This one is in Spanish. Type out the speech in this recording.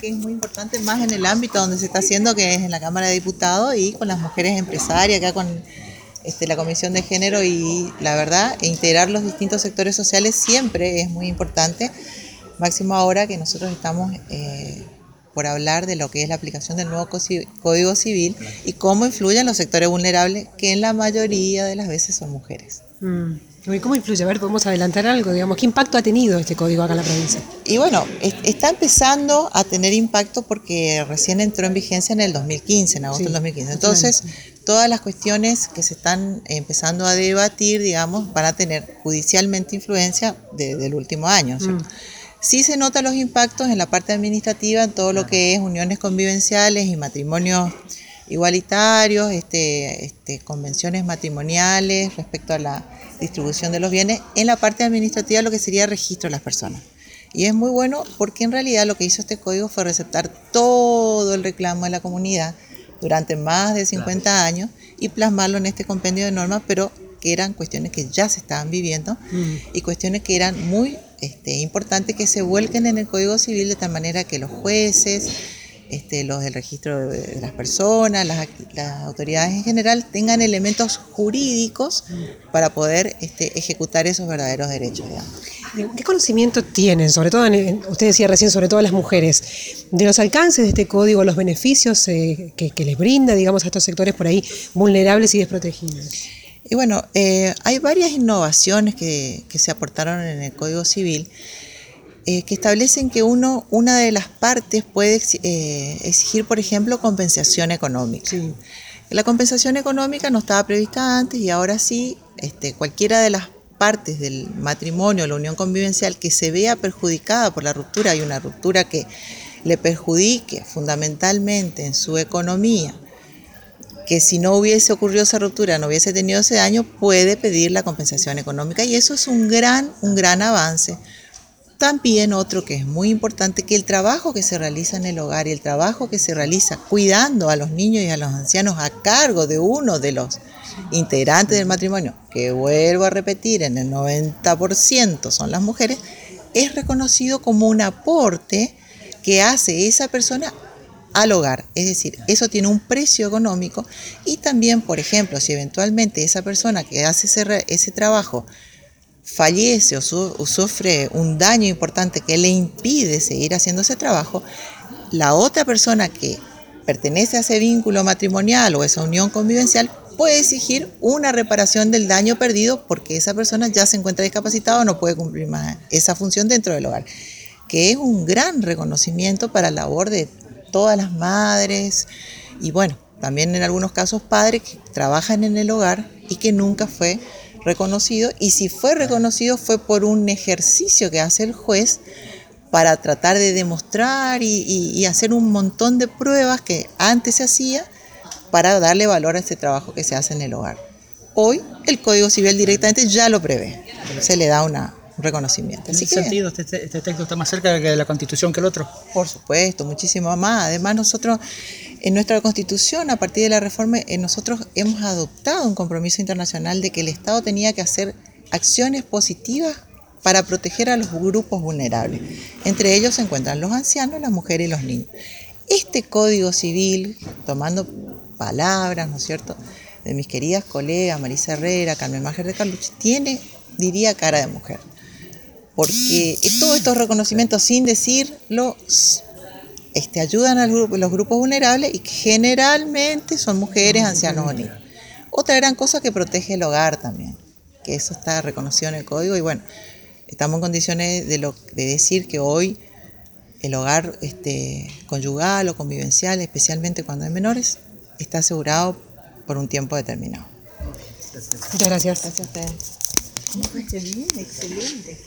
que es muy importante más en el ámbito donde se está haciendo, que es en la Cámara de Diputados y con las mujeres empresarias, acá con este, la Comisión de Género y la verdad, integrar los distintos sectores sociales siempre es muy importante, máximo ahora que nosotros estamos eh, por hablar de lo que es la aplicación del nuevo Código Civil y cómo influyen los sectores vulnerables, que en la mayoría de las veces son mujeres. Mm. ¿Cómo influye? A ver, podemos adelantar algo, digamos. ¿Qué impacto ha tenido este código acá en la provincia? Y bueno, está empezando a tener impacto porque recién entró en vigencia en el 2015, en agosto del 2015. Entonces, todas las cuestiones que se están empezando a debatir, digamos, van a tener judicialmente influencia del último año. Mm. Sí se notan los impactos en la parte administrativa, en todo lo que es uniones convivenciales y matrimonios igualitarios, este, este, convenciones matrimoniales respecto a la distribución de los bienes, en la parte administrativa lo que sería registro de las personas. Y es muy bueno porque en realidad lo que hizo este código fue receptar todo el reclamo de la comunidad durante más de 50 años y plasmarlo en este compendio de normas, pero que eran cuestiones que ya se estaban viviendo mm. y cuestiones que eran muy este, importantes que se vuelquen en el Código Civil de tal manera que los jueces, este, los del registro de las personas, las, autoridades en general tengan elementos jurídicos para poder este, ejecutar esos verdaderos derechos. ¿Qué conocimiento tienen, sobre todo, usted decía recién, sobre todo las mujeres, de los alcances de este código, los beneficios eh, que, les brinda, digamos, a estos sectores por ahí vulnerables y desprotegidos? Y bueno, eh, hay varias innovaciones que, que se aportaron en el Código Civil eh, que establecen que uno, una de las partes puede eh, exigir, por ejemplo, compensación económica. La compensación económica no estaba prevista antes y ahora sí, este, cualquiera de las partes del matrimonio, la unión convivencial, que se vea perjudicada por la ruptura, hay una ruptura que le perjudique fundamentalmente en su economía, que si no hubiese ocurrido esa ruptura, no hubiese tenido ese daño, puede pedir la compensación económica y eso es un gran, un gran avance también otro que es muy importante, que el trabajo que se realiza en el hogar y el trabajo que se realiza cuidando a los niños y a los ancianos a cargo de uno de los integrantes del matrimonio, que vuelvo a repetir, en el 90% son las mujeres, es reconocido como un aporte que hace esa persona al hogar. Es decir, eso tiene un precio económico y también, por ejemplo, si eventualmente esa persona que hace ese, ese trabajo fallece o, sufre un daño importante que le impide seguir haciendo ese trabajo, la otra persona que pertenece a ese vínculo matrimonial o esa unión convivencial puede exigir una reparación del daño perdido porque esa persona ya se encuentra discapacitada o no puede cumplir más esa función dentro del hogar, que es un gran reconocimiento para la labor de todas las madres y bueno, también en algunos casos padres que trabajan en el hogar y que nunca fue reconocido y si fue reconocido fue por un ejercicio que hace el juez para tratar de demostrar y, hacer un montón de pruebas que antes se hacía para darle valor a este trabajo que se hace en el hogar. Hoy el Código Civil directamente ya lo prevé, se le da una, un reconocimiento. ¿En ese sentido este, este, texto está más cerca de la Constitución que el otro? Por supuesto, muchísimo más. Además nosotros en nuestra constitución, a partir de la reforma, eh, nosotros hemos adoptado un compromiso internacional de que el Estado tenía que hacer acciones positivas para proteger a los grupos vulnerables. Entre ellos se encuentran los ancianos, las mujeres y los niños. Este código civil, tomando palabras, ¿no es cierto?, de mis queridas colegas Marisa Herrera, Carmen Máger de Carlucci, tiene, diría, cara de mujer. Porque todos estos reconocimientos, sin decirlo, este, ayudan a los grupos vulnerables y que generalmente son mujeres, ancianos o niños. Otra gran cosa que protege el hogar también, que eso está reconocido en el código y bueno, estamos en condiciones de, lo, de decir que hoy el hogar este, conyugal o convivencial, especialmente cuando hay menores, está asegurado por un tiempo determinado. Muchas gracias. Gracias a ustedes. Excelente.